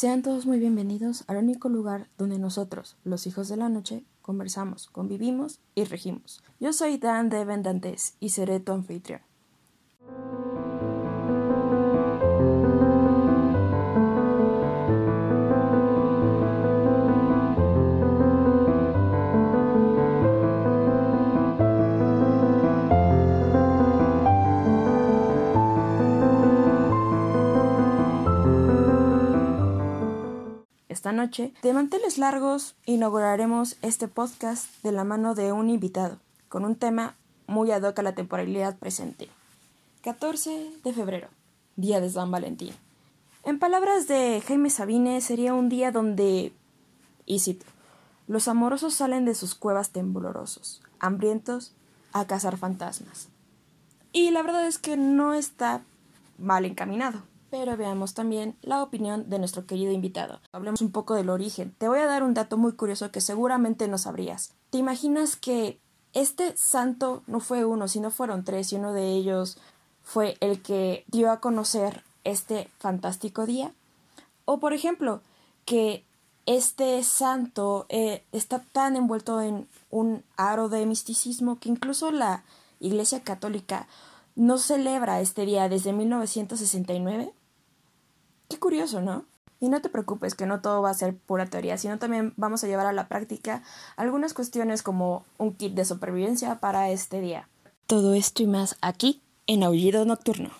Sean todos muy bienvenidos al único lugar donde nosotros, los hijos de la noche, conversamos, convivimos y regimos. Yo soy Dan Deven Dantes y seré tu anfitrión. Esta noche, de manteles largos, inauguraremos este podcast de la mano de un invitado, con un tema muy ad hoc a la temporalidad presente. 14 de febrero, Día de San Valentín. En palabras de Jaime Sabine, sería un día donde, y cito, los amorosos salen de sus cuevas temblorosos, hambrientos, a cazar fantasmas. Y la verdad es que no está mal encaminado. Pero veamos también la opinión de nuestro querido invitado. Hablemos un poco del origen. Te voy a dar un dato muy curioso que seguramente no sabrías. ¿Te imaginas que este santo no fue uno, sino fueron tres y uno de ellos fue el que dio a conocer este fantástico día? O por ejemplo, que este santo eh, está tan envuelto en un aro de misticismo que incluso la Iglesia Católica no celebra este día desde 1969 Qué curioso, ¿no? Y no te preocupes que no todo va a ser pura teoría, sino también vamos a llevar a la práctica algunas cuestiones como un kit de supervivencia para este día. Todo esto y más aquí en Aullido Nocturno.